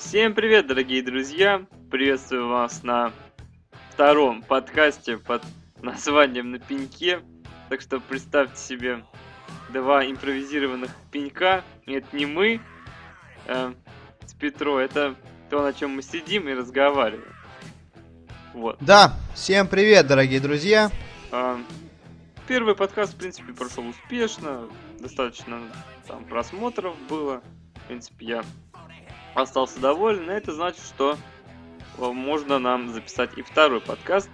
Всем привет, дорогие друзья! Приветствую вас на втором подкасте под названием «На пеньке». Так что представьте себе два импровизированных пенька. Это не мы э, с Петро, это то, на чем мы сидим и разговариваем. Вот. Да, всем привет, дорогие друзья. А, первый подкаст, в принципе, прошел успешно. Достаточно там просмотров было. В принципе, я остался доволен. Это значит, что можно нам записать и второй подкаст,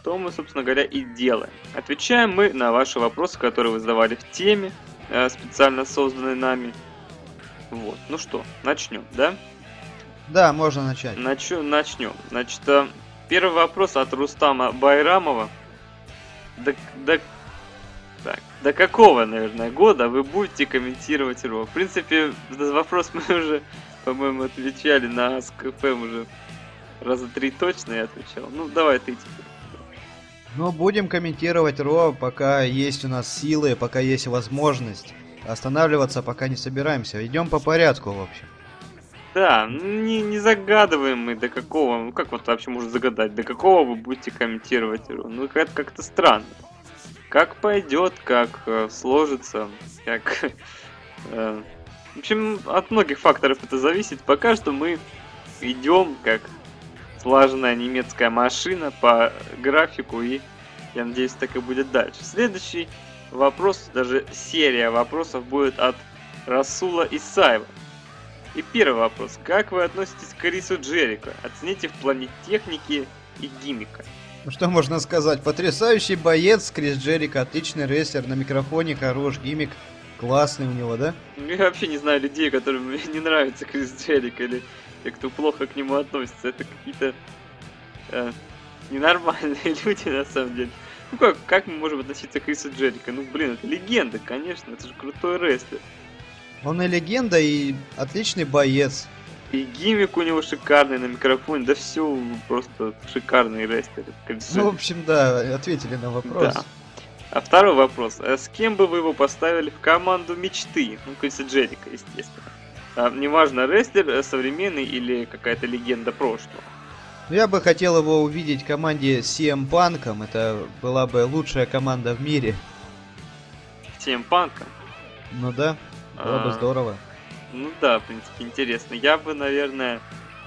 что мы, собственно говоря, и делаем. Отвечаем мы на ваши вопросы, которые вы задавали в теме, э, специально созданной нами. Вот, ну что, начнем, да? Да, можно начать. Нач... Начнем. Значит, э, Первый вопрос от Рустама Байрамова. До, до, так, до какого, наверное, года вы будете комментировать РО? В принципе, этот вопрос мы уже, по-моему, отвечали на СКФМ уже раза три точно я отвечал. Ну, давай ты теперь. Ну, будем комментировать РО, пока есть у нас силы, пока есть возможность. Останавливаться пока не собираемся. Идем по порядку, в общем. Да, не, не загадываем мы до какого, ну как вот вообще можно загадать, до какого вы будете комментировать игру. Ну это как-то странно. Как пойдет, как э, сложится, как... Э, в общем, от многих факторов это зависит. Пока что мы идем как слаженная немецкая машина по графику и я надеюсь так и будет дальше. Следующий вопрос, даже серия вопросов будет от Расула Исаева. И первый вопрос. Как вы относитесь к Крису Джерико? Оцените в плане техники и гимика. Ну что можно сказать? Потрясающий боец Крис Джерико, отличный рестлер, на микрофоне хорош, гимик классный у него, да? Я вообще не знаю людей, которым не нравится Крис Джерико или те, кто плохо к нему относится. Это какие-то э, ненормальные люди на самом деле. Ну как, как мы можем относиться к Крису Джерико? Ну блин, это легенда, конечно, это же крутой рестлер. Он и легенда, и отличный боец. И гиммик у него шикарный на микрофоне, да все просто шикарный рестлер. Ну, в общем, да, ответили на вопрос. Да. А второй вопрос. А с кем бы вы его поставили в команду мечты? Ну, Криса Джерика, естественно. А, неважно, рестлер э, современный или какая-то легенда прошлого. Я бы хотел его увидеть в команде CM Punk. Это была бы лучшая команда в мире. CM Punk? Ну да. Было бы а, здорово. Ну да, в принципе, интересно. Я бы, наверное,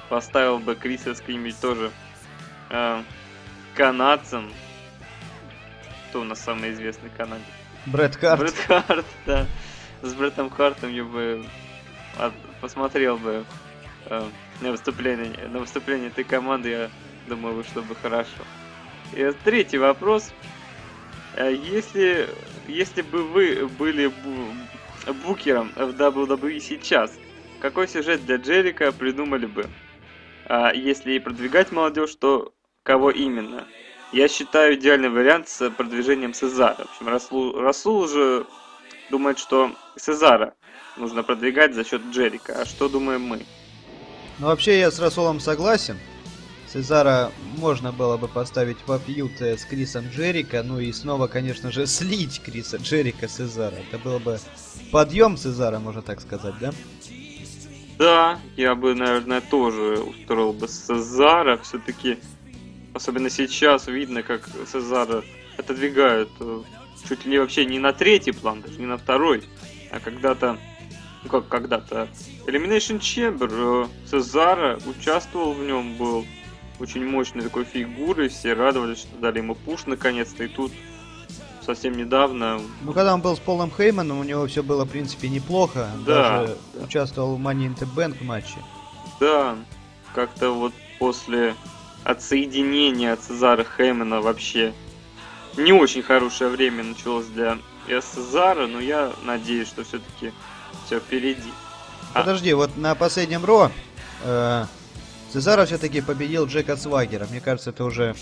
поставил бы Криса с каким-нибудь тоже э, канадцем. Кто у нас самый известный канадец? Брэд Харт. Брэд Харт, да. С Брэдом Хартом я бы от, посмотрел бы э, на выступление, на выступление этой команды, я думаю, вышло бы хорошо. И третий вопрос. Э, если, если бы вы были букером в WWE сейчас, какой сюжет для Джерика придумали бы? А если и продвигать молодежь, то кого именно? Я считаю идеальный вариант с продвижением Сезара. В общем, Расул, Расул уже думает, что Сезара нужно продвигать за счет Джерика. А что думаем мы? Ну, вообще, я с Расулом согласен. Сезара можно было бы поставить в фьют с Крисом Джерика, ну и снова, конечно же, слить Криса Джерика Сезара. Это было бы подъем Сезара, можно так сказать, да? Да, я бы, наверное, тоже устроил бы Сезара. Все-таки, особенно сейчас, видно, как Сезара отодвигают э, чуть ли вообще не на третий план, даже не на второй, а когда-то, ну как когда-то, Elimination Chamber, э, Сезара участвовал в нем, был очень мощной такой фигурой, все радовались, что дали ему пуш наконец-то, и тут совсем недавно... Ну, когда он был с Полом Хейманом, у него все было, в принципе, неплохо. Да. Даже да. участвовал в Money in the Bank матче. Да, как-то вот после отсоединения от Цезара Хеймана вообще не очень хорошее время началось для Цезара, но я надеюсь, что все-таки все впереди. А Подожди, вот на последнем Ро э, Цезара все-таки победил Джека Свагера. Мне кажется, это уже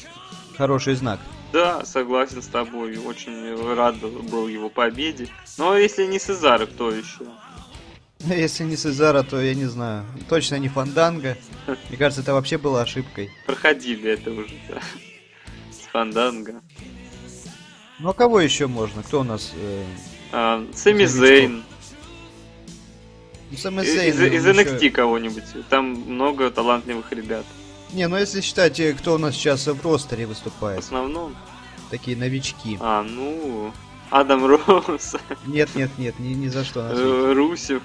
хороший знак. Да, согласен с тобой. Очень рад был его победе. Но если не Сезара, кто еще? Если не Сезара, то я не знаю. Точно не Фанданга. Мне кажется, это вообще была ошибкой. Проходили это уже, да. С Фанданга. Ну а кого еще можно? Кто у нас? Э, а, Сэмми Зейн. Ну, Сэмми Зейн, Из, NXT кого-нибудь. Там много талантливых ребят. Не, ну если считать, э, кто у нас сейчас в ростере В выступает, основном. такие новички. А, ну. Адам Роуз, Нет, нет, нет, ни, ни за что Русев.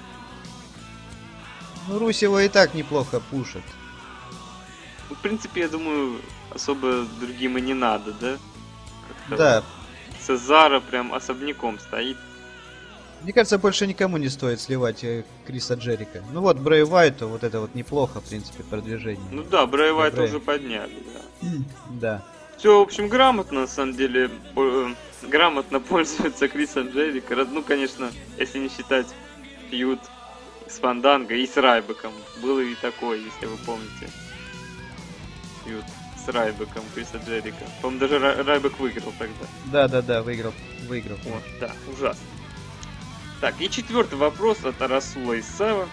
Ну, Русева и так неплохо пушит. Ну, В принципе, я думаю, особо другим и не надо, да? Как-то Да, Цезара прям особняком стоит. мне кажется, больше никому не стоит сливать э, Криса Джерика. Ну вот, Брэй Уайту вот это вот неплохо, в принципе, продвижение. Ну да, Брэй Уайта Брэй. уже подняли, да. Да. Все, в общем, грамотно, на самом деле, э, грамотно пользуется Крисом Джерика. Ну, конечно, если не считать фьюд с Фанданго и с Райбеком. Было и такое, если вы помните. Фьюд с Райбеком Криса Джерика. По-моему, даже Рай- Райбек выиграл тогда. Да, да, да, выиграл. Выиграл. Вот, да, ужасно. Так, и четвертый вопрос от Расула Исава.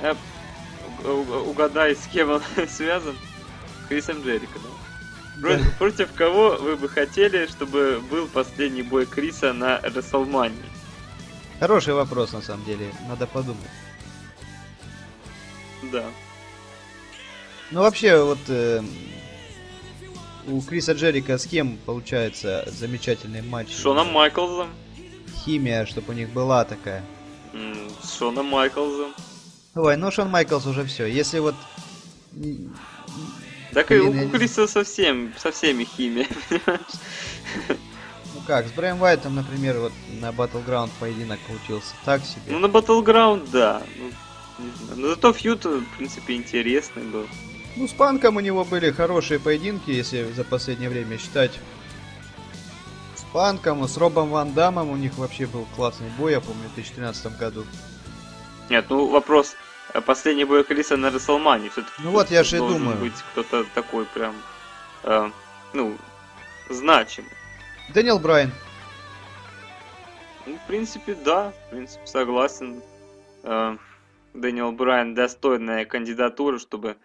Э, Угадай, с кем он связан? Крисом Джерика, да? Про- Да. Против кого вы бы хотели, чтобы был последний бой Криса на Расселмании? Хороший вопрос, на самом деле. Надо подумать. Да. Ну, вообще, вот э, у Криса Джерика с кем получается замечательный матч? С Шоном Майклзом. Химия, чтобы у них была такая. М, С Шоном Майклзом. Ой, ну Шон Майклс уже все. Если вот... Так и у Криса совсем, со всеми химия, понимаешь? Ну как, с Брэем Уайтом, например, вот на Battleground поединок получился так себе. Ну, на Battleground, да. Но зато фьюд, в принципе, интересный был. Ну, с Панком у него были хорошие поединки, если за последнее время считать. С Панком, с Робом Ван Дамом у них вообще был классный бой, я помню, в 2013 году. Нет, ну вопрос. Последний бой Криса на Расселмане. Все-таки Ну вот я же и думаю. быть кто-то такой прям, э, ну, значимый. Дэниел Брайан. Ну, в принципе, да, в принципе, согласен. Э, Дэниел Брайан достойная кандидатура, чтобы,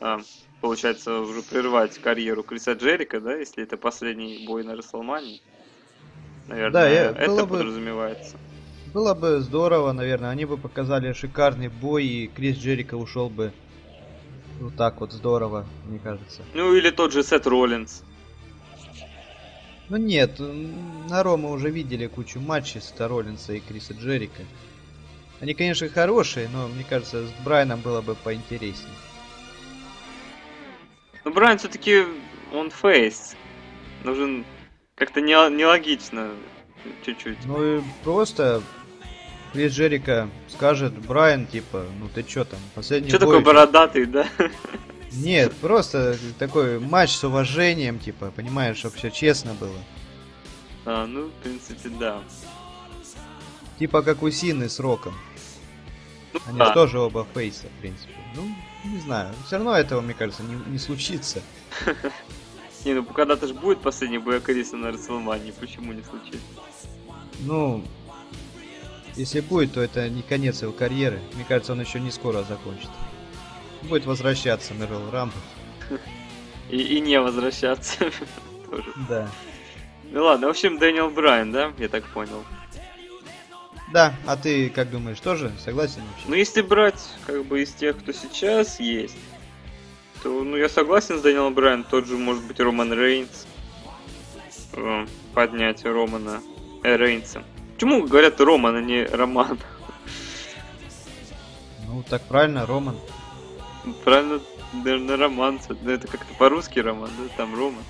э, получается, уже прервать карьеру Криса Джерика, да, если это последний бой на Расселмане. Наверное, Да, я- это было бы- подразумевается. Было бы здорово, наверное, они бы показали шикарный бой, и Крис Джерика ушел бы вот так вот здорово, мне кажется. Ну, или тот же Сет Роллинс. Ну нет, на Ро мы уже видели кучу матчей с Роллинса и Криса Джерика. Они, конечно, хорошие, но мне кажется, с Брайаном было бы поинтереснее. Ну, Брайан все-таки он фейс. Нужен как-то не, нелогично чуть-чуть. Ну и просто Крис Джерика скажет Брайан, типа, ну ты чё там, последний Что такой чё?» бородатый, да? Нет, просто такой матч с уважением, типа, понимаешь, чтобы все честно было. А, ну, в принципе, да. Типа как у Сины с Роком. Ну, Они да. же тоже оба фейса, в принципе. Ну, не знаю. Все равно этого, мне кажется, не, не случится. Не, ну когда-то же будет последний бой Криса на Расселмане, почему не случится? Ну, если будет, то это не конец его карьеры. Мне кажется, он еще не скоро закончит. Будет возвращаться Royal Rumble. И, и не возвращаться тоже. Да. Ну ладно, в общем, Дэниел Брайан, да, я так понял. Да, а ты как думаешь, тоже согласен вообще? Ну, если брать, как бы, из тех, кто сейчас есть, то, ну, я согласен с Дэниелом Брайан, тот же, может быть, Роман Рейнс. Э, Поднять Романа э, Рейнса. Почему говорят Роман, а не Роман? Ну, так правильно, Роман. Правильно, наверное, Роман. Да, это как-то по-русски Роман, да, там Роман.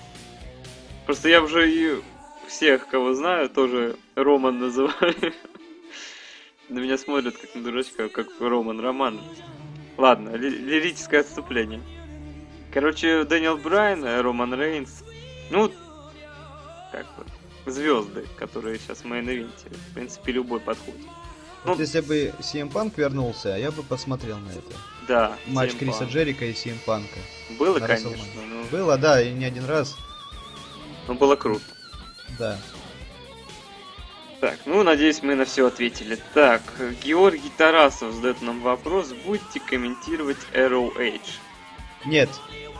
Просто я уже и всех, кого знаю, тоже Роман называю. На меня смотрят как на дурачка, как Роман Роман. Ладно, ли- лирическое отступление. Короче, Дэниел Брайан, э, Роман Рейнс. Ну, как бы, звезды, которые сейчас в main event е. В принципе, любой подходит. Вот Ну- если бы CM Punk вернулся, я бы посмотрел на это. Да. Матч CM Криса Punk. Джерика и CM Punk. Было, на конечно, но, Было, да, и не один раз. но было круто. Да. Так, ну, надеюсь, мы на все ответили. Так, Георгий Тарасов задает нам вопрос. Будете комментировать Arrow Age? Нет.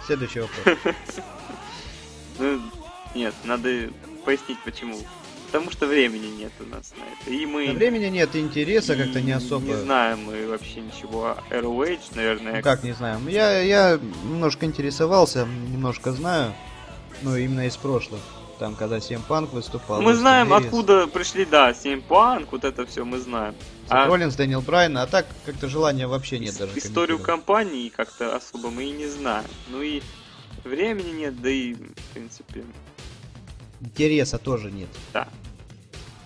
Следующий вопрос. Ну, нет, надо пояснить, почему. потому что времени нет у нас на это. И мы... Времени нет, интереса как-то не особо. Не знаем мы вообще ничего о ROH, наверное. Ну, как не знаем? Я, я немножко интересовался, немножко знаю, ну, именно из прошлых. Там, когда CM Punk выступал. Мы знаем, откуда пришли, да, CM Punk, вот это все мы знаем. А Роллинс, Дэниел Брайан, а так как-то желания вообще нет даже. Историю компании как-то особо мы и не знаем. Ну и времени нет, да и, в принципе... Интереса тоже нет. Да.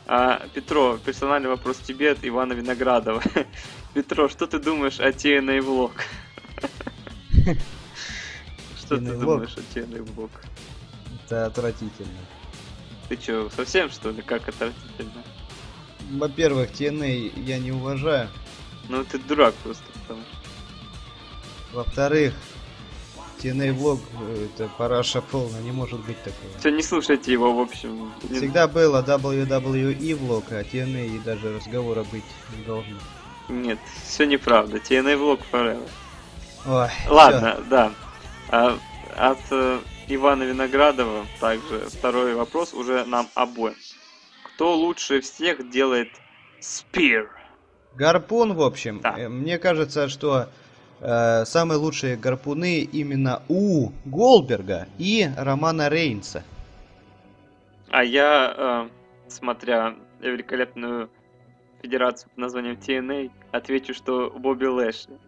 А, Петро, персональный вопрос тебе от Ивана Виноградова. Петро, что ты думаешь о TNA Влог? Что ты думаешь о TNA Влог? Это отвратительно. Ты что, совсем что ли? Как отвратительно? Во-первых, TNA я не уважаю. Ну ты дурак просто, потому что. Во-вторых, TNA влог это параша полная, не может быть такого. Все, не слушайте его, в общем. Всегда было WWE влог, а TNA и даже разговора быть не должно. Нет, все неправда. TNA влог forever. Ой, Ладно, всё. да. А, от э, Ивана Виноградова также второй вопрос уже нам обоим. Кто лучше всех делает спир? Гарпун, в общем. Да. Э, мне кажется, что э, самые лучшие гарпуны именно у Голберга и Романа Рейнса. А я, э, смотря великолепную федерацию под названием TNA, отвечу, что Бобби Лэшли.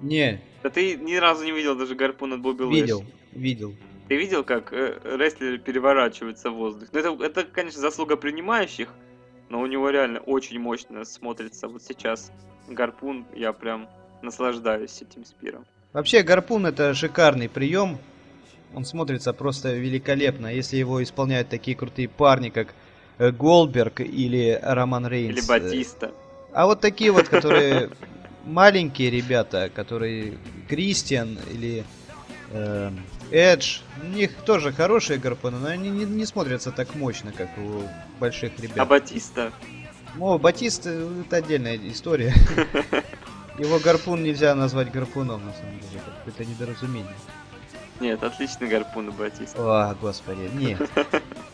Не. Да ты ни разу не видел даже гарпун от Бобби Лэшли. Видел, видел. Ты видел, как э, рестлеры переворачиваются в воздух? Ну, это, это, конечно, заслуга принимающих, но у него реально очень мощно смотрится. Вот сейчас гарпун, я прям наслаждаюсь этим спиром. Вообще, гарпун это шикарный прием. Он смотрится просто великолепно, если его исполняют такие крутые парни, как э, Голберг или Роман Рейнс. Или Батиста. А вот такие вот, которые маленькие ребята, которые Кристиан или э, Эдж, у них тоже хорошие гарпуны, но они не, не смотрятся так мощно, как у больших ребят. А Батиста? О, Батиста это отдельная история. Его гарпун нельзя назвать гарпуном, на самом деле. Это недоразумение. Нет, отличный гарпун у Батиста. О, господи, нет.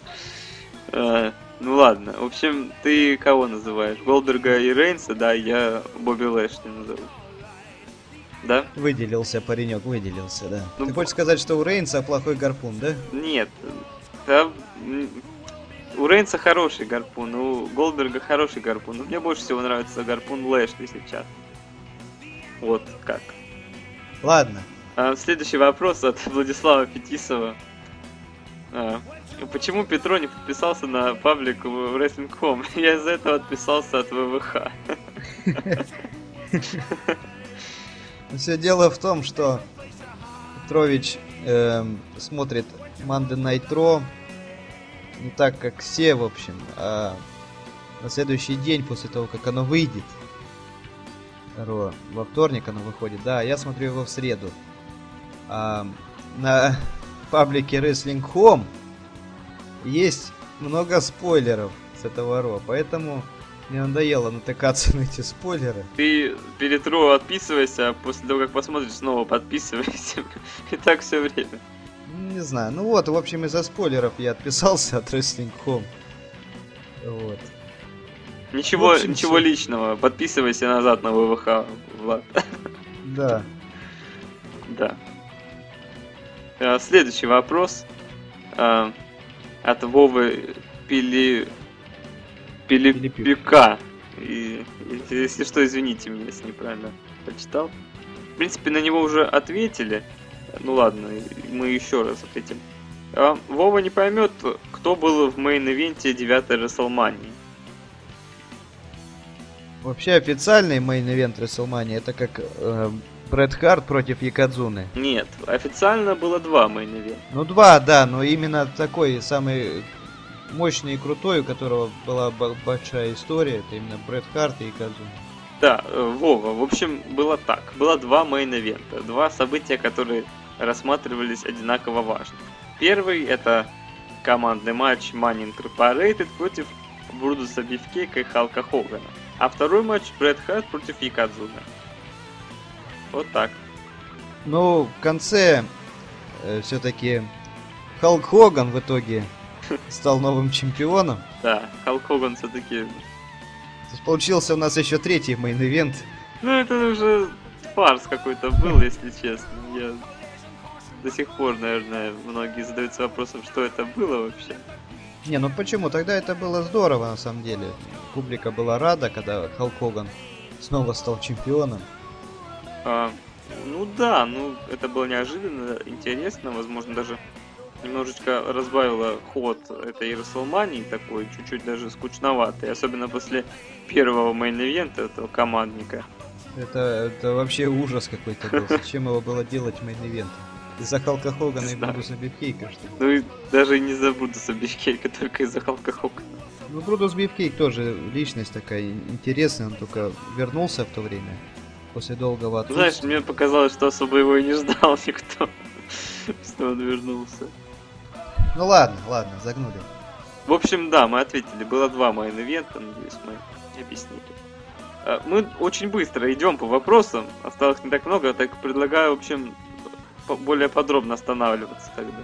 А, ну ладно, в общем, ты кого называешь? Голдерга и Рейнса, да, я Бобби Лэшли назову. Да? Выделился паренек, выделился, да. Ну, Ты хочешь сказать, что у Рейнса плохой гарпун, да? Нет. Да, у Рейнса хороший гарпун, у Голдберга хороший гарпун. Но мне больше всего нравится гарпун Лэшли сейчас. Вот как. Ладно. А, следующий вопрос от Владислава Фетисова. А, почему Петро не подписался на паблик Wrestling.com? Я из-за этого отписался от ВВХ. Все дело в том, что Петрович э, смотрит Night Raw не так, как все, в общем, а на следующий день после того, как оно выйдет. Во вторник оно выходит, да, я смотрю его в среду. А, на паблике Wrestling Home есть много спойлеров с этого Ро, поэтому мне надоело натыкаться на эти спойлеры. Ты перед Ро отписывайся, а после того, как посмотришь, снова подписывайся. И так все время. Не знаю. Ну вот, в общем, из-за спойлеров я отписался от Wrestling Home. Вот. Ничего, общем, ничего все. личного. Подписывайся назад на ВВХ, Влад. Да. Да. А, следующий вопрос а, от Вовы Пили Пилипюка. И, если что, извините меня, если неправильно прочитал. В принципе, на него уже ответили. Ну ладно, мы еще раз ответим. А, Вова не поймет, кто был в мейн-ивенте 9 Рестлмании. Вообще официальный мейн-ивент Рестлмании это как э, Брет Харт против Ёкодзуны. Нет, официально было два мейн-ивента. Ну два, да, но именно такой самый мощный и крутой, у которого была большая история, это именно Брет Харт и Казу. Да, э, Вова, в общем, было так. Было два мейн-ивента, два события, которые рассматривались одинаково важно. Первый это командный матч Money Incorporated против Брутуса Бифкейка и Халка Хогана. А второй матч Брет Харт против Ёкодзуна. Вот так. Ну, в конце э, все-таки Халк Хоган в итоге стал новым чемпионом. Да, Халк Хоган все-таки... Получился у нас еще третий мейн-ивент. Ну, это уже фарс какой-то был, если честно. Я до сих пор, наверное, многие задаются вопросом, что это было вообще. Не, ну почему? Тогда это было здорово, на самом деле. Публика была рада, когда Халк Хоган снова стал чемпионом. А, ну да, ну это было неожиданно, интересно, возможно, даже немножечко разбавило ход этой Рестлмании, такой чуть-чуть даже скучноватый, особенно после первого мейн-ивента этого командника. Это, это вообще ужас какой-то был. Зачем его было делать мейн-ивентом? Из-за Халка Хогана и Брутуса Бифкейка, что ли? Ну и даже не из-за Брутуса Бифкейка, только из-за Халка Хогана. Ну, Брутус Бифкейк тоже личность такая интересная, он только вернулся в то время, после долгого отсутствия. Знаешь, мне показалось, что особо его и не ждал никто, что он вернулся. Ну ладно, ладно, загнули. В общем, да, мы ответили. Было два мейн-ивента, надеюсь, мы объяснили. А, Мы очень быстро идем по вопросам, осталось не так много, так предлагаю, в общем, более подробно останавливаться тогда.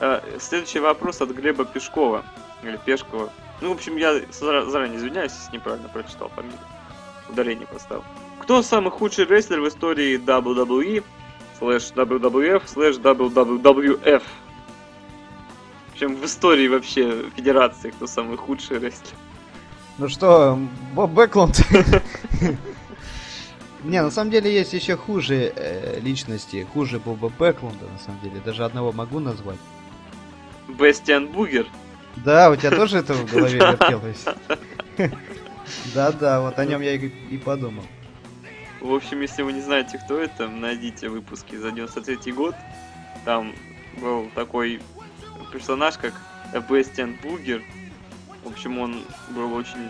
А, Следующий вопрос от Глеба Пешкова, или Пешкова. Ну, в общем, я зара- заранее извиняюсь, если неправильно прочитал фамилию. Ударение поставил. Кто самый худший рестлер в истории WWE, слэш WWF, слэш WWF? В общем, в истории вообще Федерации, кто самый худший рестлер. Ну что, Боб Бэклунд? Не, на самом деле есть еще хуже э, личности, хуже Боба Бэклунда, на самом деле. Даже одного могу назвать. Бестиан Бугер. Да, у тебя тоже это в голове вертелось? Да-да, вот о нем я и подумал. В общем, если вы не знаете, кто это, найдите выпуски за 93 год. Там был такой персонаж, как Бестиан Бугер. В общем, он был очень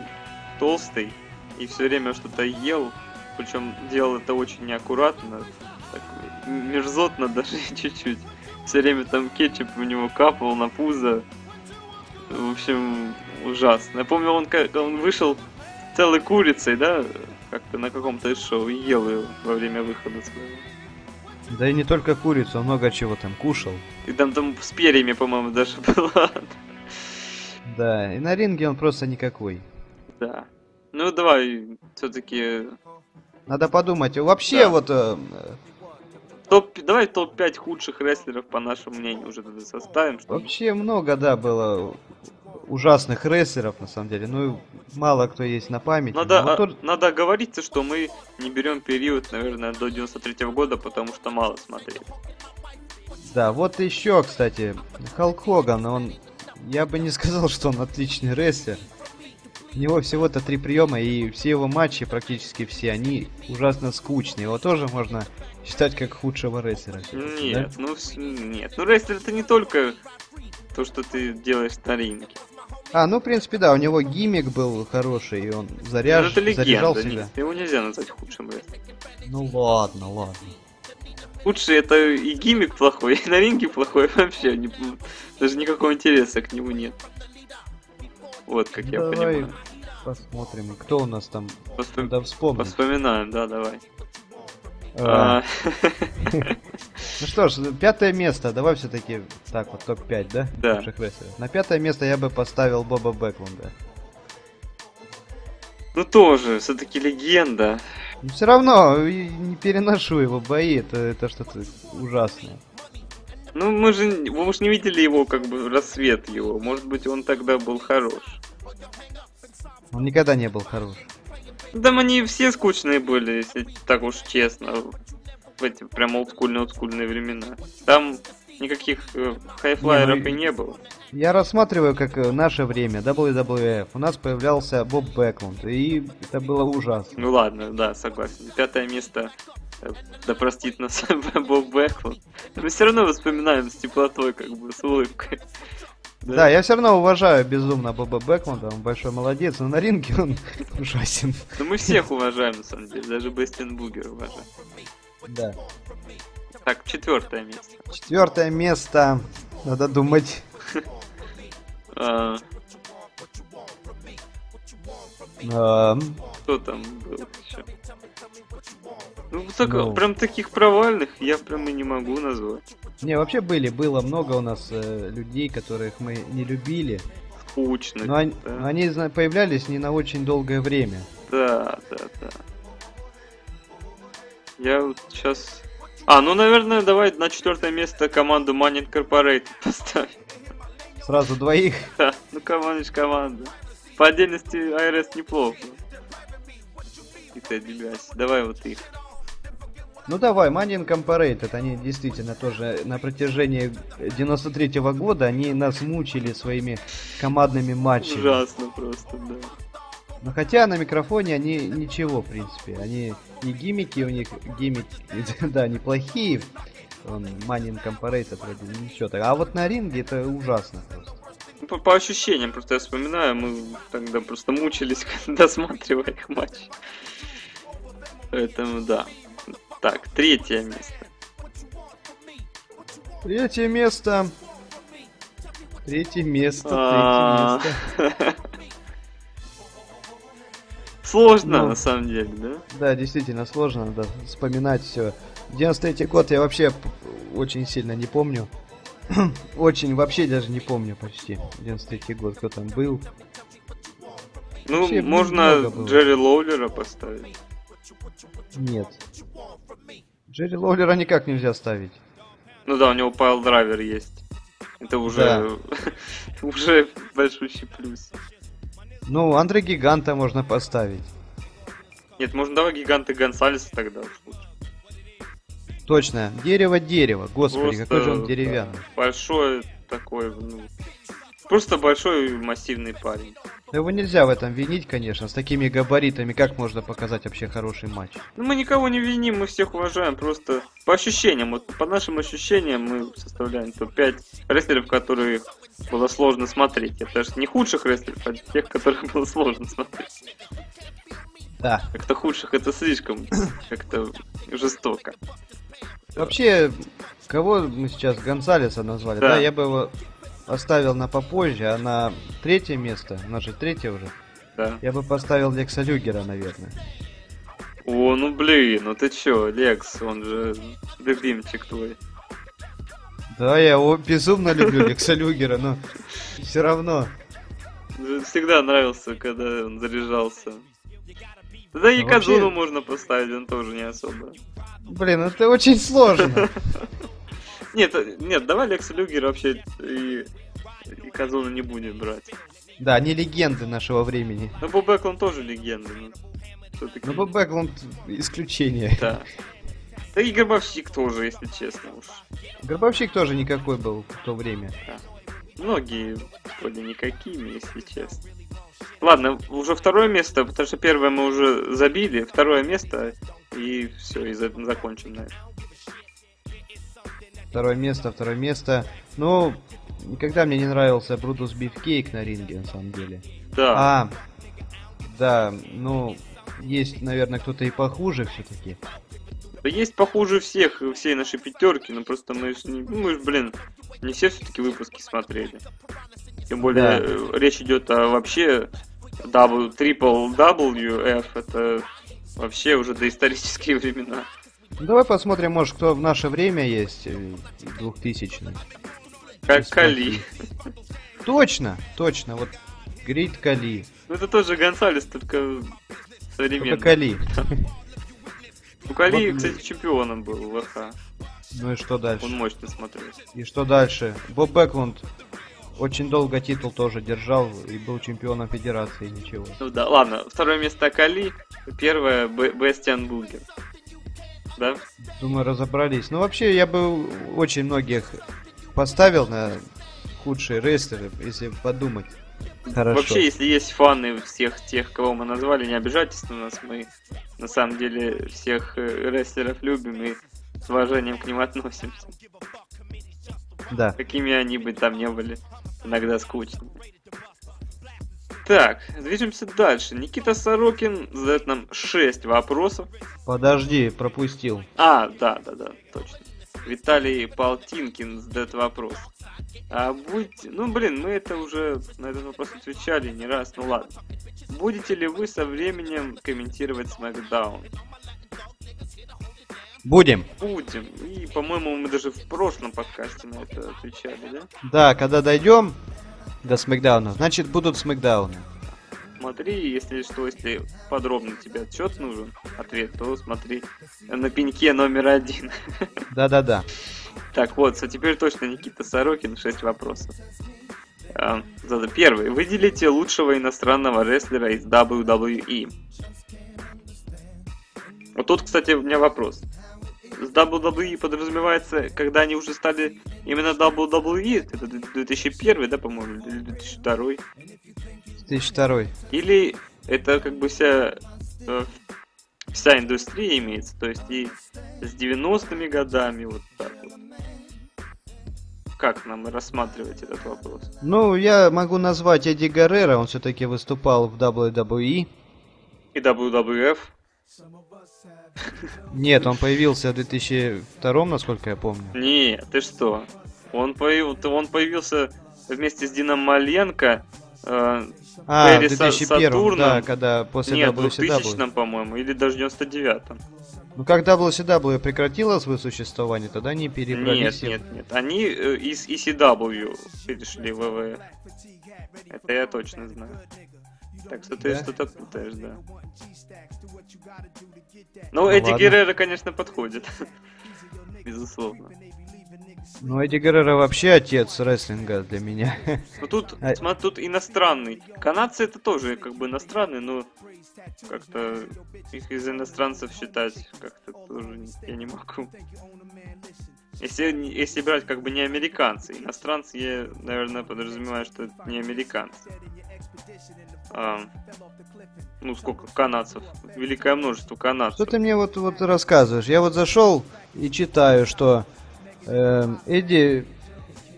толстый и все время что-то ел. Причем делал это очень неаккуратно, так мерзотно даже чуть-чуть. Все время там кетчуп у него капал на пузо. В общем, ужасно. Я помню, он он вышел целой курицей, да, как-то на каком-то из шоу и ел ее во время выхода своего. Да и не только курицу, много чего там кушал. И там там с перьями, по-моему, даже было. Да, и на ринге он просто никакой. Да. Ну давай, все-таки Надо подумать. Вообще Да. вот... э, топ, давай топ-5 худших рестлеров по нашему мнению уже тогда составим. Чтобы... Вообще много, да, было ужасных рестлеров, на самом деле. Ну, мало кто есть на памяти. Надо, Но а, тот- надо оговориться, что мы не берем период, наверное, до 93 года, потому что мало смотрели. Да, вот еще, кстати, Халк Хоган, он... Я бы не сказал, что он отличный рестлер. У него всего-то три приема, и все его матчи, практически все, они ужасно скучные. Его тоже можно считать как худшего рестлера. всё-таки, да? Нет, ну нет. Ну рестлер это не только то, что ты делаешь на ринге. А, ну, в принципе, да, у него гиммик был хороший, и он Ну, заряж... это заряжал легенда, себя. нет, его нельзя назвать худшим рестлером. Ну ладно, ладно. Худший это и гиммик плохой, и на ринге плохой вообще. не- даже никакого интереса к нему нет. Вот как я Давай понимаю. посмотрим, кто у нас там... Воспом- Надо вспомнить. Воспоминаем, да, давай. А, Ну что ж, пятое место, давай все-таки так вот топ-5, да? Да. На пятое место я бы поставил Боба Бэклунда. Ну тоже, все-таки легенда. Но все равно не переношу его бои, это, это что-то ужасное. Ну мы же, вы уж не видели его как бы рассвет его. Может быть он тогда был хорош. Он никогда не был хорош. Там они все скучные были, если так уж честно. В эти прям олдскульные олдскульные времена. Там никаких э, хайфлайеров Не, ну и и- не было. Я рассматриваю как э, наше время, WWF. У нас появлялся Боб Бэклунд, и это было ужасно. Ну ладно, да, согласен. Пятое место. э, Да простит нас Боб Бэклунд. Мы все равно воспоминаем с теплотой, как бы, с улыбкой. Да, я все равно уважаю безумно Боба Бэклунда, он большой молодец, но на ринге он ужасен. Но мы всех уважаем, на самом деле, даже Бестин Бугер уважаем. Да. Так, четвертое место. Четвертое место. Надо думать. А, кто там был еще? Ну, так- Ну. прям таких провальных я прям и не могу назвать. Не, вообще были, было много у нас э, людей, которых мы не любили. Скучно. Но они, да. но они появлялись не на очень долгое время. Да, да, да. Я вот сейчас... А, ну, наверное, давай на четвертое место команду Money Corporate поставим. Сразу двоих. Да, ну команда команда. По отдельности IRS неплохо. И Тедди. Давай вот их. Ну давай, Money Incorporated, они действительно тоже на протяжении 93 года, они нас мучили своими командными матчами. Ужасно просто, да. Но хотя на микрофоне они ничего, в принципе. Они и гиммики у них, гиммики, да, неплохие. Он Money Incorporated вроде ничего так. А вот на ринге это ужасно просто. Ну, По, по ощущениям, просто я вспоминаю, мы тогда просто мучились, досматривая их матч. Поэтому да. Так, третье место. Третье место. Третье место, А, третье место. Сложно, Ну. на самом деле, да? Да, действительно сложно, надо вспоминать все. 93 год я вообще очень сильно не помню. очень, вообще даже не помню почти. 93 год, кто там был. Ну, Вообще можно. Джерри Лоулера поставить. Нет. Джерри Лоулера никак нельзя ставить. Ну да, у него пайл драйвер есть. Это уже, уже большущий плюс. Ну, Андре Гиганта можно поставить. Нет, можно давай гиганты Гонсалеса тогда уж лучше. Точно. Дерево-дерево. Господи, какой же он Просто, деревянный. да, большой такой, ну, просто большой массивный парень. Но Его нельзя в этом винить, конечно. С такими габаритами как можно показать вообще хороший матч? Ну, мы никого не виним, мы всех уважаем, просто по ощущениям, вот по нашим ощущениям мы составляем топ-5 рестлеров, которых было сложно смотреть. Это же не худших рестлеров, а тех, которых было сложно смотреть. Да. Как-то худших это слишком как-то жестоко. Вообще, кого мы сейчас Гонсалеса назвали? Да. Да. я бы его оставил на попозже, а на третье место, у нас же третье уже, Да. я бы поставил Лекса Люгера, наверное. О, ну блин, ну ты чё, Лекс, он же любимчик твой. Да, я его безумно люблю, Лекса Люгера, но все равно. Всегда нравился, когда он заряжался. Да и Ну, вообще- можно поставить, он тоже не особо. Блин, это очень сложно. Нет, э, нет, давай Лекса Люгера вообще и, и Казуну не будем брать. Да, они легенды нашего времени. Ну, Боб Бэкланд тоже легенда, ну, всё-таки. Ну, Боб Бэкланд исключение. Да. Да и Гробовщик тоже, если честно уж. Гробовщик тоже никакой был в то время. Многие вроде никакими, если честно. Ладно, уже второе место, потому что первое мы уже забили, второе место, и все, и за- закончим на этом. Второе место, второе место. Ну, никогда мне не нравился Брудус Бифкейк на ринге, на самом деле. Да, А, да, ну, есть, наверное, кто-то и похуже все-таки. Да есть похуже всех, всей нашей пятерки, но просто мы ж не, мы ж, блин, не все все-таки выпуски смотрели. Тем более Да. э, речь идет о вообще W, Triple WF, это вообще уже доисторические времена. Давай посмотрим, может, кто в наше время есть, э, 2000 Как Посмотри. Кали. Точно, точно, вот Грит Кали. Ну это тоже Гонсалес, только современный. Только Кали. Ну Кали, Вот- кстати, чемпионом был в ВХ. Ну и что дальше? Он мощно смотрелся. И что дальше? Боб Бэклунд очень долго титул тоже держал и был чемпионом федерации, ничего. Ну да, ладно, второе место Кали, первое Б- Бестиан Булгер. Да? Думаю, разобрались. Ну, вообще, я бы очень многих поставил на худшие рестлеры, если подумать. Хорошо. Вообще, если есть фаны всех тех, кого мы назвали, не обижайтесь на нас. Мы на самом деле всех э, рестлеров любим и с уважением к ним относимся. Да. Какими они бы там не были, иногда скучными. Так, движемся дальше. Никита Сорокин задает нам 6 вопросов. Подожди, пропустил. А, да, да, да, точно. Виталий Полтинкин задает вопрос. А будете... Ну, блин, мы это уже на этот вопрос отвечали не раз, ну ладно. Будете ли вы со временем комментировать SmackDown? Будем. Будем. И, по-моему, мы даже в прошлом подкасте на это отвечали, да? Да, когда дойдем до Смакдауна, значит будут Смакдауны. Смотри, если что, если подробно тебе отчет нужен, ответ, то смотри на пеньке номер один. Да-да-да. Так, вот, а теперь точно Никита Сорокин, 6 вопросов. А, зада- Первый. Выделите лучшего иностранного рестлера из WWE. Вот тут, кстати, у меня вопрос. С WWE подразумевается, когда они уже стали именно WWE, это 2001, да, по-моему, или 2002? 2002. Или это как бы вся, э, вся индустрия имеется, то есть и с 90-ми годами, вот так вот. Как нам рассматривать этот вопрос? Ну, я могу назвать Эдди Гаррера, он все-таки выступал в WWE. И WWF? Нет, он появился в 2002, насколько я помню. Не, ты что? Он, появ... он появился вместе с Дином Маленко. э, А, в Перри Са- 2001, Сатурном. да, когда после нет, в WCW. 2000 по-моему, или даже 99-м. Ну, когда WCW прекратила свое существование, тогда они перебрались... Нет, нет, нет. Они э, из ECW перешли в ВВФ. Это я точно знаю. Так что ты Да? что-то путаешь, да. Ну, Ну, Эдди ладно. Геррера, конечно, подходит. Безусловно. Ну, Эдди Гаррера вообще отец рестлинга для меня. Ну тут, А- смотри, тут иностранный. Канадцы это тоже как бы иностранный, но как-то их из иностранцев считать как-то тоже я не могу. Если, если брать как бы не американцы, иностранцы я, наверное, подразумеваю, что это не американцы. А, ну, сколько канадцев? Великое множество канадцев. Что ты мне вот, вот рассказываешь? Я вот зашел и читаю, что эм, Эдди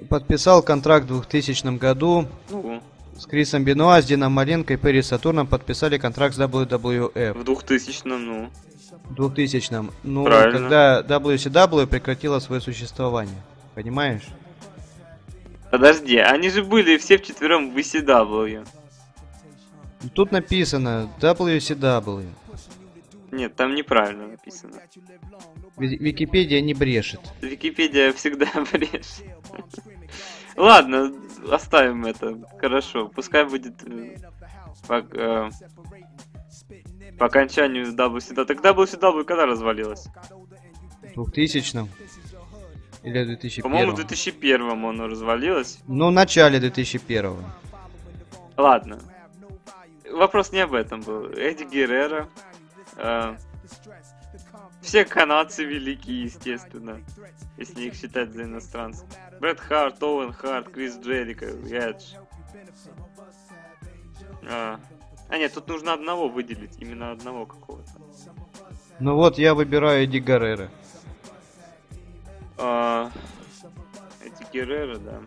подписал контракт в 2000 году Ну, с Крисом Бенуа, с Дином Маленко и Перри Сатурном подписали контракт с WWF в 2000 ну. в 2000 Ну, Правильно. когда WCW прекратила свое существование. Понимаешь? Подожди, они же были все вчетвером в ECW. Тут написано WCW. Нет, там неправильно написано. Ви- Википедия не брешет. Википедия всегда брешет. Ладно, оставим это. Хорошо. Пускай будет э, по, э, по окончанию WCW. Так WCW когда развалилась? В 2000 или в 2001 По-моему, в 2001 оно развалилось. Ну, в начале 2001 Ладно. Вопрос не об этом был. Эдди Геррера. э, все канадцы великие, естественно. Если их считать за иностранцев. Брэд Харт, Оуэн Харт, Крис Джерика, Эдж. А, а нет, тут нужно одного выделить. Именно одного какого-то. Ну вот, я выбираю Эдди Гаррера. А, Эдди Геррера, да.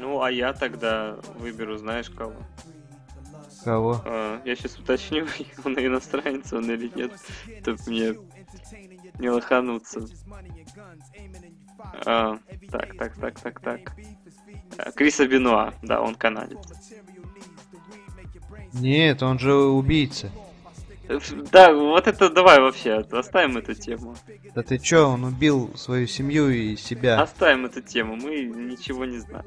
Ну, а я тогда выберу, знаешь кого? Кого? А, я сейчас уточню, он иностранец он или нет, чтобы мне не лохануться. А, так, так, так, так, так. А, Криса Бенуа, да, он канадец. Нет, он же убийца. Да, вот это давай вообще, оставим эту тему. Да ты чё, он убил свою семью и себя. Оставим эту тему, мы ничего не знаем.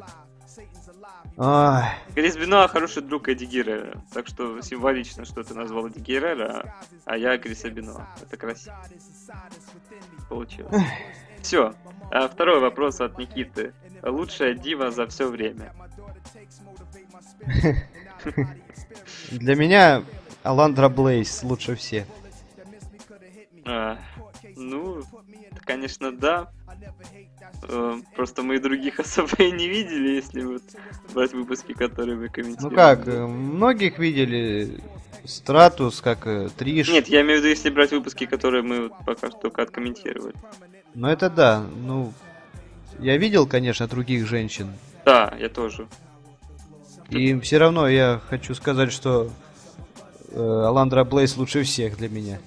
Крис Бенуа хороший друг Эдди Геррера, так что символично, что ты назвал Эдди Геррера, а, а я Криса Бенуа. Это красиво. Получилось. Все. второй вопрос от Никиты. Лучшая дива за все время. для меня Аландра Блейз лучше всех. А, ну, конечно, да. Э, Просто мы и других особо и не видели, если вот брать выпуски, которые вы Ну комментируете. как, э, многих видели Стратус, как э, Триш. Нет, я имею в виду, если брать выпуски, которые мы вот пока что только откомментировали. Ну это да, ну... Я видел, конечно, других женщин. Да, я тоже. И все равно я хочу сказать, что э, Аландра Блейз лучше всех для меня.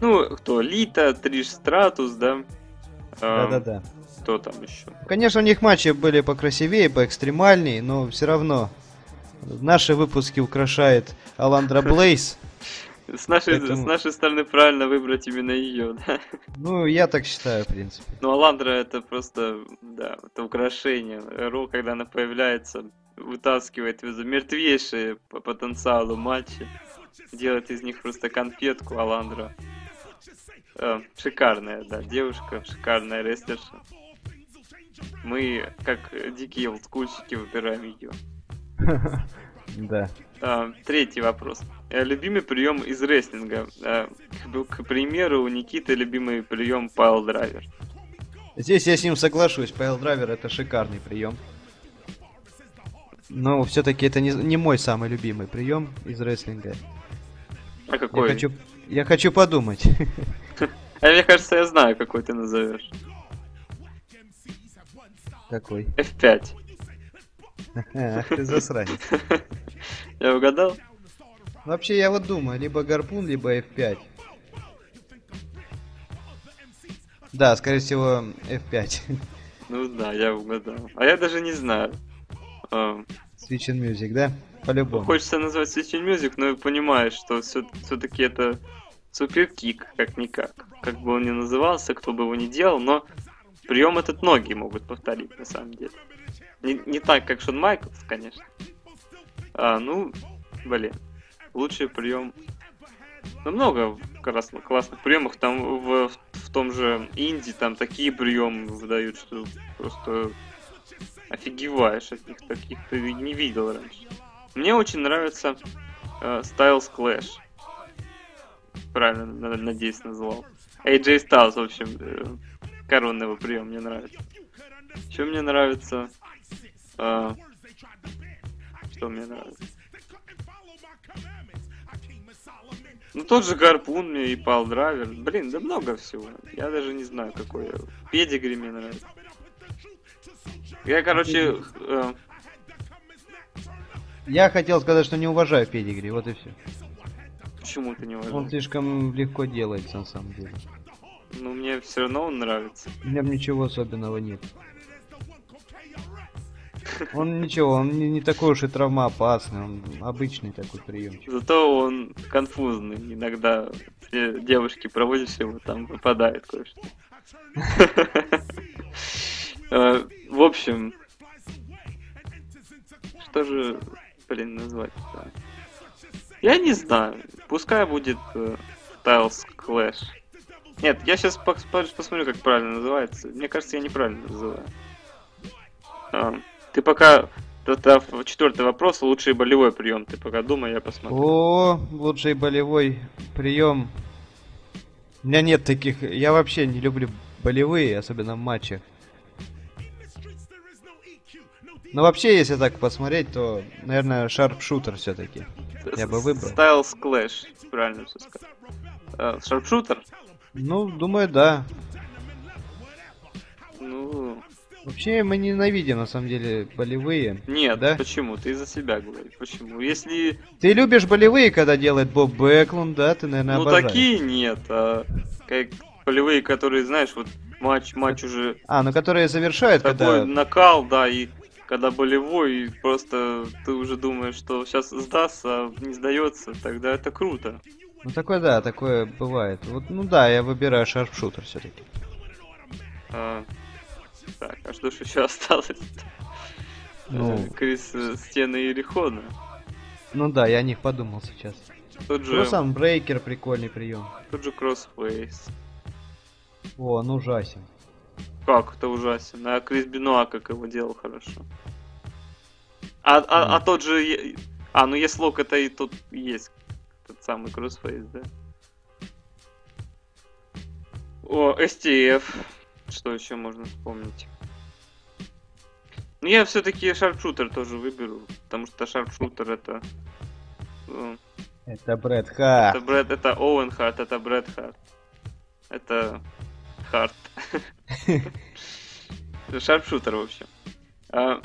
Ну, кто? Лита, Триш Стратус, да? А, Да-да-да. Кто там еще? Конечно, у них матчи были покрасивее, поэкстремальнее, но все равно наши выпуски украшает Аландра Блейз. С нашей, Поэтому- с нашей стороны правильно выбрать именно ее, да. Ну, я так считаю, в принципе. Ну, Аландра это просто, да, это украшение. Ро, когда она появляется, вытаскивает из мертвейшие по потенциалу матчи, делает из них просто конфетку Аландра. Э, шикарная, да, девушка, шикарная рестлерша. Мы, как дикие олдскульщики, выбираем ее. Да. А, третий вопрос. Э, Любимый прием из рестлинга. А, К, к примеру, у Никиты любимый прием Пайл Драйвер. Здесь я с ним соглашусь. Пайл драйвер это шикарный прием. Но все-таки это не, не мой самый любимый прием из рестлинга. А Я какой? хочу, я хочу подумать. А мне кажется, я знаю, какой ты назовешь. Какой? F5. Ах ты засранец. Я угадал? Вообще я вот думаю, либо гарпун, либо F5. Да, скорее всего F5. Ну да, я угадал. А я даже не знаю. А, Switch and Music, да? По-любому. Хочется назвать Switching Music, но понимаешь, что все-таки это суперкик, как-никак. Как бы он ни назывался, кто бы его ни делал, но прием этот многие могут повторить, на самом деле. Не, не так, как Шон Майклс, конечно. А, ну, блин, лучший прием. Ну, много класс- классных приемов. Там в, в том же Инди там такие приемы выдают, что просто офигеваешь от них. Таких ты не видел раньше. Мне очень нравится э, Styles Clash. Правильно, на- надеюсь, назвал. AJ Styles, в общем, э, коронный его прием мне нравится. Еще мне нравится... э, что мне нравится? Ну, тот же гарпун мне и пал драйвер. Блин, да много всего. Я даже не знаю, какой. Педигри мне нравится. Я, короче, э, Я хотел сказать, что не уважаю педигри, вот и все. почему ты не Он уважаешь? слишком легко делается на самом деле. Ну, мне все равно он нравится. У меня ничего особенного нет. Он ничего, он не, не такой уж и травмоопасный, он обычный такой приемчик. Зато он конфузный. Иногда девушки проводишь его, там выпадает кое-что. Э, В общем, что же, блин, назвать Я не знаю. Пускай будет э, Tiles Clash. Нет, я сейчас посмотрю, как правильно называется. Мне кажется, я неправильно называю. А, Ты пока... Это четвертый вопрос, лучший болевой прием. Ты пока думай, я посмотрю. О, лучший болевой прием. У меня нет таких. Я вообще не люблю болевые, особенно в матчах. Но вообще, если так посмотреть, то, наверное, шарпшутер все-таки. Я бы выбрал. Styles Clash, правильно все сказал. Э, Шарпшутер? Ну, думаю, да. Ну, Вообще мы ненавидим на самом деле болевые. нет, Да? почему? Ты за себя говоришь. Почему? Если, Ты любишь болевые, когда делает Боб Бэклунд, да? Ты, наверное, ну, обожаешь. такие нет, а как полевые, которые, знаешь, вот матч, матч уже А, ну которые завершают, такой когда... накал, да, и когда болевой, просто ты уже думаешь, что сейчас сдастся, а не сдается, тогда это круто. Ну такое, да, такое бывает. Вот, ну да, я выбираю шарпшутер все-таки. А, так, а что ж еще осталось? Ну. Э, Крис э, Стены Ерихона. Ну да, я о них подумал сейчас. Тот же, Кросан Брейкер прикольный прием. тот же Кроссфейс. О, он ужасен. Как это ужасен. А Крис Бенуа как его делал хорошо. А, а, а тот же... А, ну Еслок это и тут есть. Тот самый кроссфейс, да? О, STF. Что еще можно вспомнить? Ну я все-таки шарпшутер тоже выберу. Потому что шарпшутер это... э, Это Брэд Харт. Это Брэд, это Оуэн Харт, это Брэд Харт. Это Харт. Шарпшутер, в общем. А,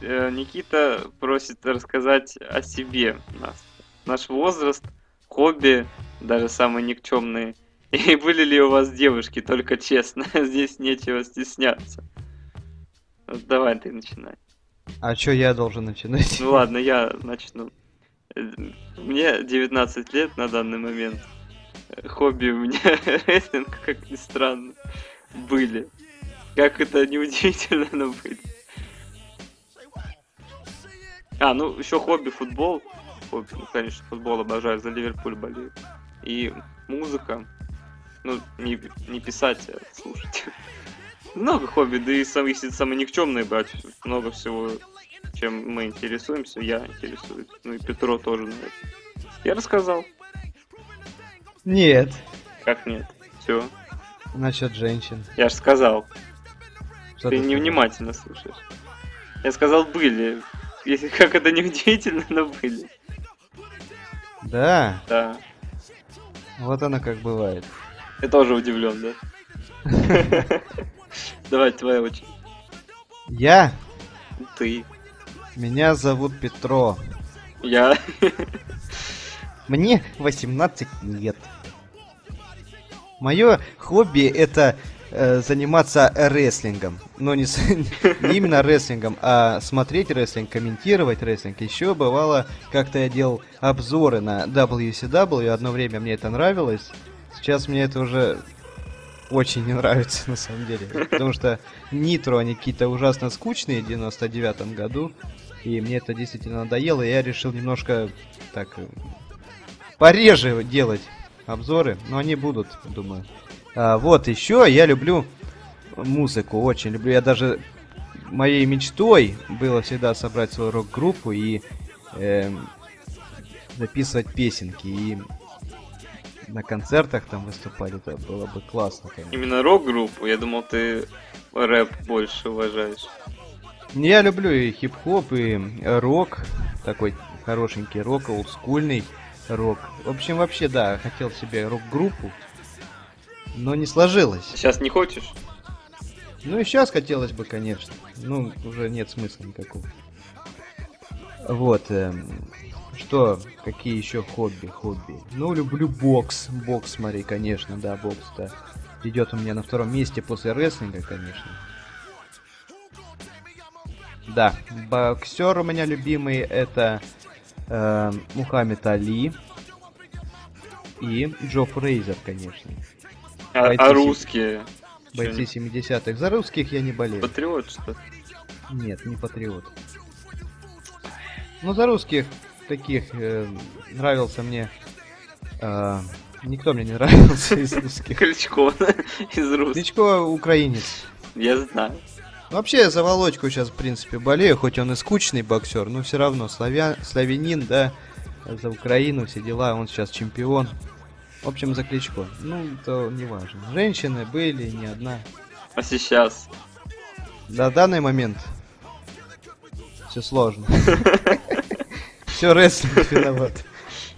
э, Никита просит рассказать о себе нас. Наш возраст, хобби, даже самые никчемные. И были ли у вас девушки, только честно. Здесь нечего стесняться. Давай ты начинай. А чё я должен начинать? Ну ладно, я начну. Э, Мне 19 лет на данный момент. Хобби у меня рестлинг, как ни странно, были. Как это неудивительно, но были. А, ну еще хобби футбол. Хобби, ну, конечно, футбол обожаю, за Ливерпуль болею. И музыка. Ну, не, не писать, а слушать. Много хобби, да и сам, если самое никчемное брать, много всего, чем мы интересуемся, я интересуюсь. Ну и Петро тоже, наверное. Я рассказал. Нет. Как нет? Все. Насчет женщин. Я же сказал. Что ты сказал? невнимательно слушаешь. Я сказал были. Если как это не удивительно, но были. Да, Да. вот оно как бывает. Я тоже удивлен, да? Давай, твоя очередь. Я? Ты. Меня зовут Петро. Я. Мне 18 лет. Мое хобби это э, заниматься рестлингом. Но не, с- не именно рестлингом, а смотреть рестлинг, комментировать рестлинг. Еще бывало, как-то я делал обзоры на WCW, одно время мне это нравилось. Сейчас мне это уже очень не нравится, на самом деле. Потому что Нитро, они какие-то ужасно скучные в 99 году. И мне это действительно надоело, и я решил немножко так э, пореже делать обзоры, но они будут, думаю. А, вот еще я люблю музыку, очень люблю. Я даже моей мечтой было всегда собрать свою рок-группу и эм, записывать песенки и на концертах там выступать. Это было бы классно, конечно. Именно рок-группу. Я думал, ты рэп больше уважаешь. Я люблю и хип-хоп, и рок, такой хорошенький рок, олдскульный рок. В общем, вообще, да, хотел себе рок-группу, но не сложилось. Сейчас не хочешь? Ну и сейчас хотелось бы, конечно. Ну, уже нет смысла никакого. Вот, эм, что, какие еще хобби, хобби? Ну, люблю бокс, бокс, смотри, конечно, да, бокс, да. Идет у меня на втором месте после рестлинга, конечно. Да, боксер у меня любимый это э, Мухаммед Али и Джо Фрейзер, конечно. А, Бойцы а русские? Бойцы 70-х. За русских я не болею. Патриот, что ли? Нет, не патриот. Ну, за русских таких э, нравился мне... э, никто мне не нравился из русских. Кличко из русских. Кличко украинец. Я знаю. Вообще, я за Володьку сейчас, в принципе, болею, хоть он и скучный боксер, но все равно славя... славянин, да, за Украину, все дела, он сейчас чемпион. В общем, за Кличко. Ну, то не важно. Женщины были, не одна. А сейчас? На данный момент все сложно. Все рестлинг виноват.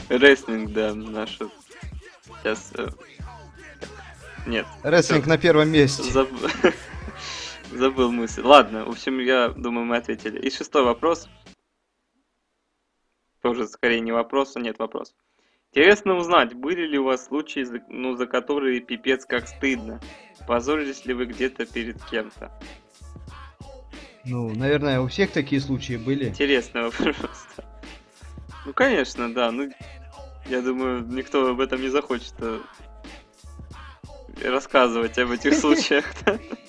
Рестлинг, да, наша. Сейчас. э, Нет, Рестлинг на первом месте. заб- забыл мысль. Ладно, в общем, я думаю, мы ответили. И шестой вопрос. Тоже скорее не вопрос, а нет вопрос. Интересно узнать, были ли у вас случаи, ну, за которые пипец как стыдно? Позорились ли вы где-то перед кем-то? Ну, наверное, у всех такие случаи были. Интересный вопрос. Ну, конечно, да. Ну, я думаю, никто об этом не захочет э, рассказывать об этих случаях.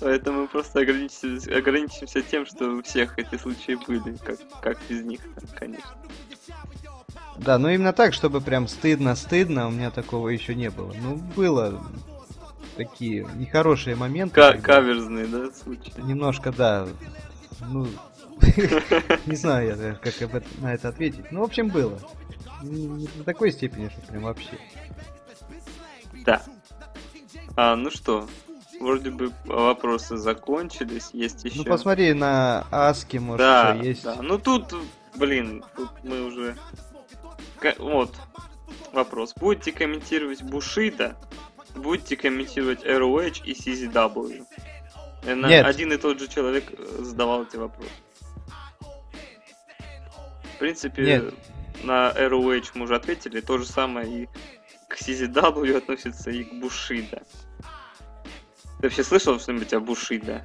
Поэтому просто ограничимся, ограничимся тем, что у всех эти случаи были. Как, как без них, конечно. Да, но именно так, чтобы прям стыдно-стыдно, у меня такого еще не было. Ну, было такие нехорошие моменты. Когда каверзные, да, случаи? Немножко, да. Ну, не знаю я, как об это- на это ответить. Ну, в общем, было. Не до такой степени, что прям вообще. Да. А, ну что, вроде бы вопросы закончились, есть еще. Ну, посмотри на Аски, может, да, есть. да. Ну тут, блин, тут мы уже... Вот, вопрос. Будете комментировать Бушида, будете комментировать ROH и CZW? Наверное, Нет. один и тот же человек э, задавал эти вопросы. В принципе, Нет. на ROH мы уже ответили, то же самое и к CZW относится и к Бушида. Ты вообще слышал что-нибудь о Бушида?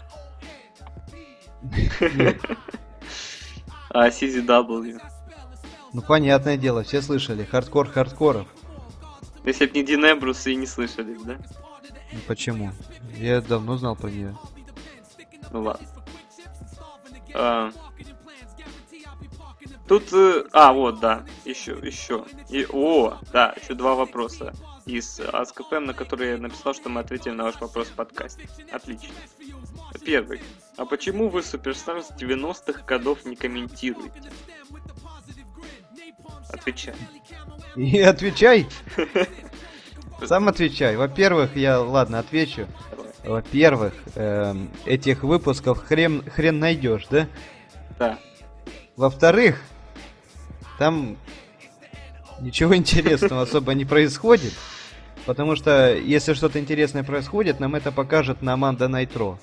Нет. А CZW? Ну, понятное дело, все слышали. Хардкор хардкоров. Если б не Динебрус и не слышали, да? Ну, почему? Я давно знал про нее. Ну ладно. А, тут, э, а, вот, да, еще, еще. И, о, да, еще два вопроса из АСКПМ, на которые я написал, что мы ответим на ваш вопрос в подкасте. Отлично. Первый. А почему вы Суперстар с 90-х годов не комментируете? Отвечай. И отвечай. Сам отвечай. Во-первых, я, ладно, отвечу. Во-первых, эм, этих выпусков хрен, хрен найдешь, да? Да. Во-вторых, там ничего интересного особо не происходит. Потому что если что-то интересное происходит, нам это покажет на Аманда Найтро.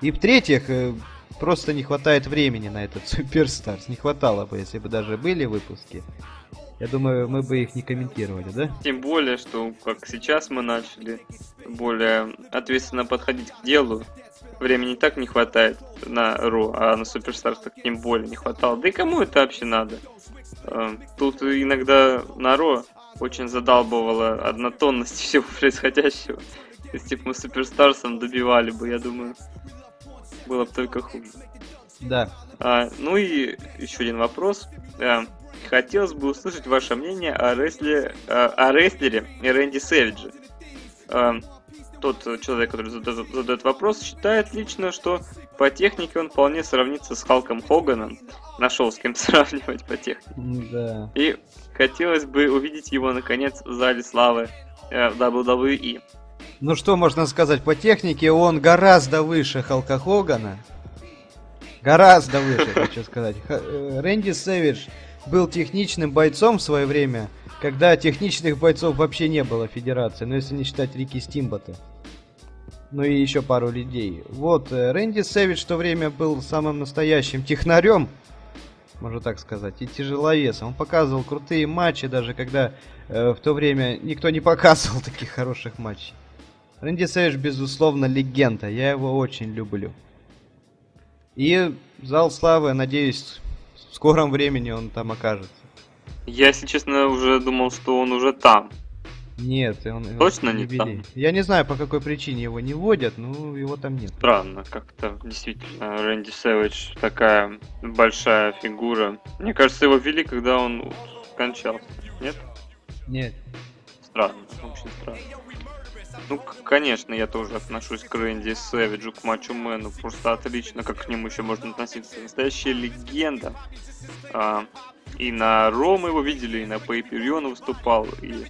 И в-третьих, э, просто не хватает времени на этот Суперстарс. Не хватало бы, если бы даже были выпуски. Я думаю, мы бы их не комментировали, да? Тем более, что как сейчас мы начали более ответственно подходить к делу. Времени так не хватает на Ро, а на Суперстарс так тем более не хватало. Да и кому это вообще надо? Э, тут иногда на Ро очень задалбывала однотонность всего происходящего. Если бы мы Суперстарсом добивали бы, я думаю, было бы только хуже. Да. А, ну и еще один вопрос. А, хотелось бы услышать ваше мнение о, рестлере, а, о рестлере Рэнди Сэвиджи. А, тот человек, который задает, задает вопрос, считает лично, что по технике он вполне сравнится с Халком Хоганом. Нашел с кем сравнивать по технике. Да. И хотелось бы увидеть его, наконец, в зале славы э, WWE. Ну что можно сказать, по технике он гораздо выше Халка Хогана. Гораздо выше, хочу сказать. Э, Рэнди Сэвидж был техничным бойцом в свое время, когда техничных бойцов вообще не было в Федерации, но если не считать Рики Стимбота. Ну и еще пару людей. Вот, э, Рэнди Сэвидж в то время был самым настоящим технарем, можно так сказать, и тяжеловесом. Он показывал крутые матчи, даже когда э, в то время никто не показывал таких хороших матчей. Рэнди Сэвидж, безусловно, легенда. Я его очень люблю. И зал славы, надеюсь, в скором времени он там окажется. Я, если честно, уже думал, что он уже там. Нет, он его Точно не там? Я не знаю, по какой причине его не вводят, но его там нет. Странно, как-то действительно Рэнди Сэвидж такая большая фигура. Мне кажется, его ввели, когда он скончался. Нет? Нет. Странно, очень странно. Ну, конечно, я тоже отношусь к Рэнди Сэвиджу, к Мачо Мэну. Просто отлично, как к нему еще можно относиться. Настоящая легенда. А, и на Ро мы его видели, и на Pay он выступал, и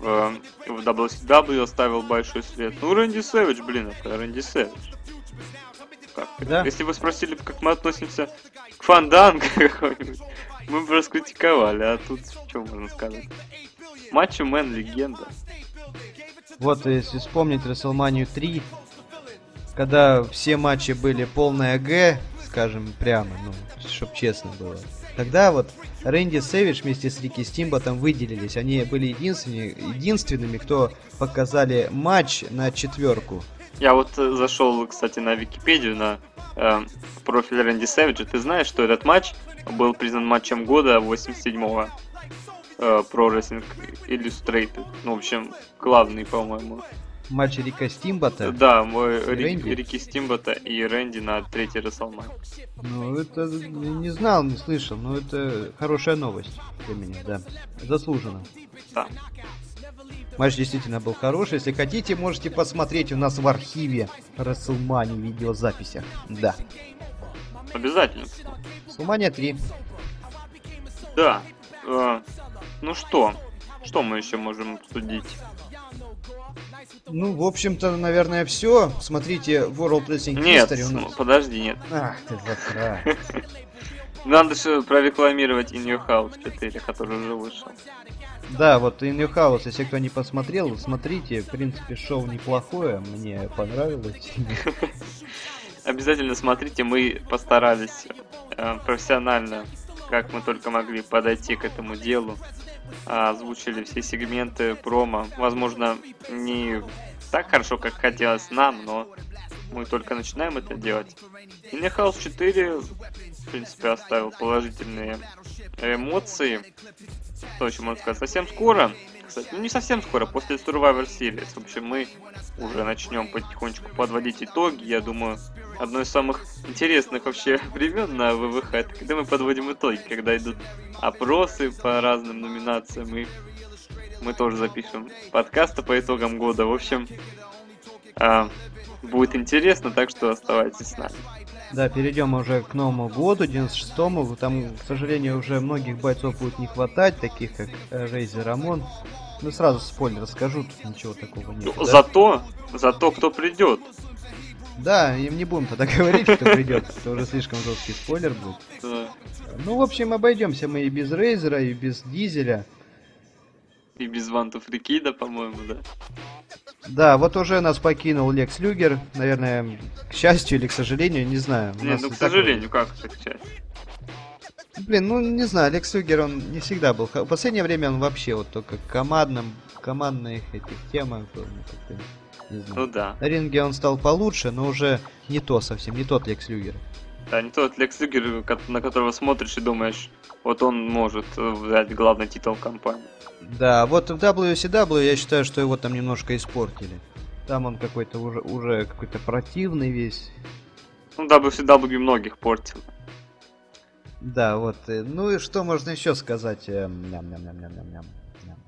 в, в WCW оставил большой след. Ну, Рэнди Сэвидж, блин, это Рэнди Сэвидж. Как? Да. Если бы спросили, как мы относимся к Фанданго какой-нибудь, мы бы раскритиковали, а тут что можно сказать? Мачо Мэн легенда. Вот если вспомнить WrestleMania 3, когда все матчи были полное Г, скажем прямо, ну, чтоб честно было. Тогда вот Рэнди Сэвидж вместе с Рики Стимботом выделились. Они были единственными, единственными, кто показали матч на четверку. Я вот э, зашел, кстати, на Википедию, на э, профиль Рэнди Сэвиджа. Ты знаешь, что этот матч был признан матчем года 87-го э, Pro Wrestling Illustrated. Ну, в общем, главный, по-моему. Матч Рика Стимбота. Да, мой Рик-? Рики Стимбота и Рэнди на третий Расселман. Ну, это не знал, не слышал, но это хорошая новость для меня, да. Заслуженно. Да. Матч действительно был хороший. Если хотите, можете посмотреть у нас в архиве WrestleMania видеозаписях. Да. Обязательно. WrestleMania 3. Да. Э, ну что? Что мы еще можем обсудить? Ну, в общем-то, наверное, все. Смотрите World Wrestling Нет, History нас. подожди, нет. Ах ты засранец. Надо же прорекламировать In Your House 4, который уже вышел. Да, вот In Your House, если кто не посмотрел, смотрите. В принципе, шоу неплохое, мне понравилось. Обязательно смотрите, мы постарались э, профессионально, как мы только могли, подойти к этому делу. А, Озвучили все сегменты промо. Возможно, не так хорошо, как хотелось нам, но мы только начинаем это делать. In Your House 4 в принципе, оставил положительные эмоции. Что еще можно сказать? Совсем скоро, кстати, ну не совсем скоро, после Survivor Series, в общем, мы уже начнем потихонечку подводить итоги. Я думаю, одно из самых интересных вообще времен на ВВХ, это когда мы подводим итоги, когда идут опросы по разным номинациям, и мы тоже запишем подкасты по итогам года. В общем, а, будет интересно, так что оставайтесь с нами. Да, перейдем уже к Новому году, 96-му. Там, к сожалению, уже многих бойцов будет не хватать, таких как Рейзи Рамон. Ну, сразу спойлер скажу, тут ничего такого нет. Ну, да? Зато, зато кто придет. Да, им не будем тогда говорить, кто придет. Это уже слишком жесткий спойлер будет. Да. Ну, в общем, обойдемся мы и без Рейзера, и без Дизеля. И без Ванту Фрикида, по-моему, да. Да, вот уже нас покинул Лекс Люгер. Наверное, к счастью или к сожалению, не знаю. Не, ну к сожалению, как это к счастью? Блин, ну не знаю, Лекс Люгер, он не всегда был. В последнее время он вообще вот только командным, командных этих темах был. Ну, не знаю. Ну да. На ринге он стал получше, но уже не то совсем, не тот Лекс Люгер. Да, не тот Лекс Люгер, на которого смотришь и думаешь, вот он может взять главный титул компании. Да, вот в WCW я считаю, что его там немножко испортили. Там он какой-то уже, уже какой-то противный весь. Ну, WCW многих портил. Да, вот. Э, ну и что можно еще сказать? Эм,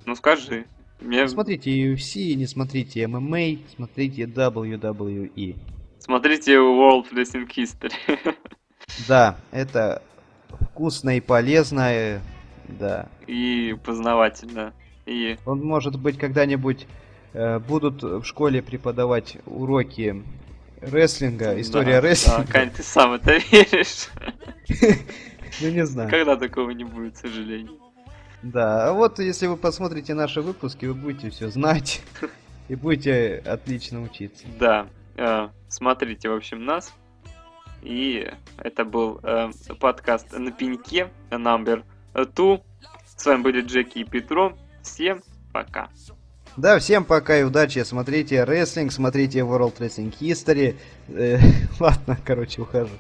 ну скажи. Мне... Смотрите UFC, не смотрите MMA, смотрите WWE. Смотрите World Wrestling History. Да, это вкусно и полезно. Да. И познавательно. И... Он может быть когда-нибудь э, будут в школе преподавать уроки рестлинга, история да, рестлинга. Да, Кань, ты сам это веришь? Ну не знаю. Когда такого не будет, к сожалению. Да, а вот если вы посмотрите наши выпуски, вы будете все знать и будете отлично учиться. Да, э, смотрите, в общем, нас. И это был э, подкаст на пеньке, номер Ту. С вами были Джеки и Петро. Всем пока. Да, всем пока и удачи. Смотрите рестлинг, смотрите World Wrestling History. Э, ладно, короче, ухожу.